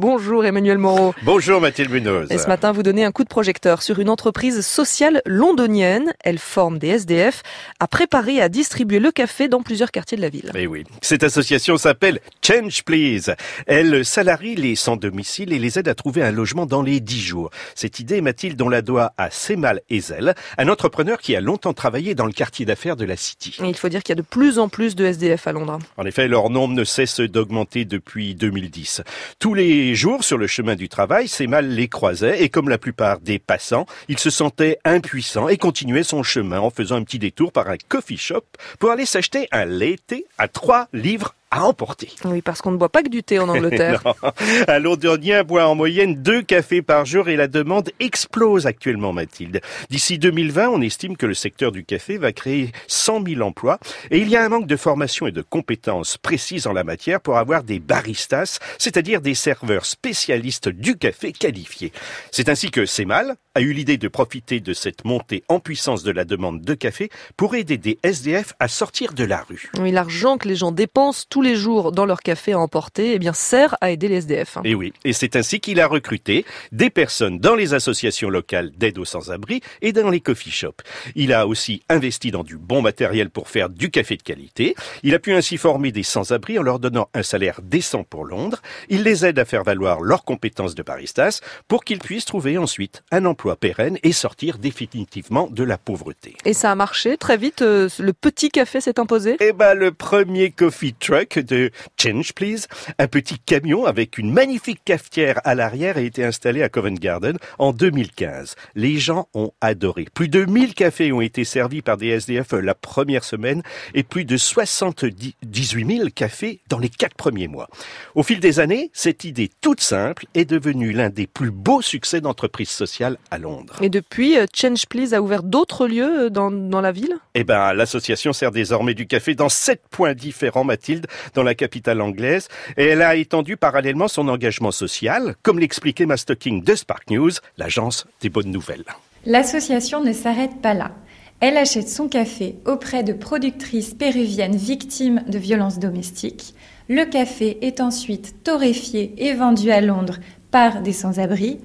Bonjour Emmanuel Moreau. Bonjour Mathilde Munoz. Et ce matin, vous donnez un coup de projecteur sur une entreprise sociale londonienne. Elle forme des SDF à préparer et à distribuer le café dans plusieurs quartiers de la ville. Eh oui. Cette association s'appelle Change Please. Elle salarie les sans-domicile et les aide à trouver un logement dans les 10 jours. Cette idée, Mathilde, on la doit à Semal Ezel, un entrepreneur qui a longtemps travaillé dans le quartier d'affaires de la City. Et il faut dire qu'il y a de plus en plus de SDF à Londres. En effet, leur nombre ne cesse d'augmenter depuis 2010. Tous les jours, sur le chemin du travail, mal les croisait et comme la plupart des passants, il se sentait impuissant et continuait son chemin en faisant un petit détour par un coffee shop pour aller s'acheter un latte à 3 livres à emporter. Oui, parce qu'on ne boit pas que du thé en Angleterre. un londonien boit en moyenne deux cafés par jour et la demande explose actuellement, Mathilde. D'ici 2020, on estime que le secteur du café va créer 100 000 emplois et il y a un manque de formation et de compétences précises en la matière pour avoir des baristas, c'est-à-dire des serveurs spécialistes du café qualifiés. C'est ainsi que CEMAL a eu l'idée de profiter de cette montée en puissance de la demande de café pour aider des SDF à sortir de la rue. Oui, l'argent que les gens dépensent tous les jours dans leur café à emporter, eh bien, sert à aider les SDF. Et oui. Et c'est ainsi qu'il a recruté des personnes dans les associations locales d'aide aux sans-abri et dans les coffee shops. Il a aussi investi dans du bon matériel pour faire du café de qualité. Il a pu ainsi former des sans-abri en leur donnant un salaire décent pour Londres. Il les aide à faire valoir leurs compétences de baristas pour qu'ils puissent trouver ensuite un emploi pérenne et sortir définitivement de la pauvreté. Et ça a marché très vite. Euh, le petit café s'est imposé? Eh ben, le premier coffee truck de Change Please. Un petit camion avec une magnifique cafetière à l'arrière a été installé à Covent Garden en 2015. Les gens ont adoré. Plus de 1000 cafés ont été servis par des SDF la première semaine et plus de 78 000 cafés dans les quatre premiers mois. Au fil des années, cette idée toute simple est devenue l'un des plus beaux succès d'entreprise sociale à Londres. Et depuis, euh, Change Please a ouvert d'autres lieux euh, dans, dans la ville? Eh ben, l'association sert désormais du café dans sept points différents, Mathilde, dans la capitale anglaise, et elle a étendu parallèlement son engagement social, comme l'expliquait Mastoking de Spark News, l'agence des bonnes nouvelles. L'association ne s'arrête pas là. Elle achète son café auprès de productrices péruviennes victimes de violences domestiques. Le café est ensuite torréfié et vendu à Londres par des sans-abri.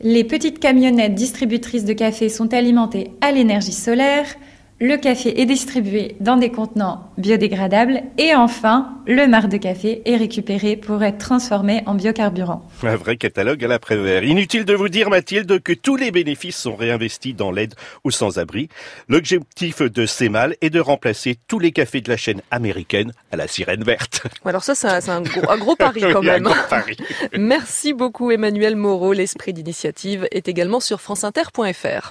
Les petites camionnettes distributrices de café sont alimentées à l'énergie solaire. Le café est distribué dans des contenants biodégradables et enfin, le marc de café est récupéré pour être transformé en biocarburant. Un vrai catalogue à l'après-vert. Inutile de vous dire, Mathilde, que tous les bénéfices sont réinvestis dans l'aide aux sans-abri. L'objectif de CEMAL est de remplacer tous les cafés de la chaîne américaine à la sirène verte. Alors ça, c'est un, gros, pari quand même. Merci beaucoup Emmanuel Moreau. L'esprit d'initiative est également sur franceinter.fr.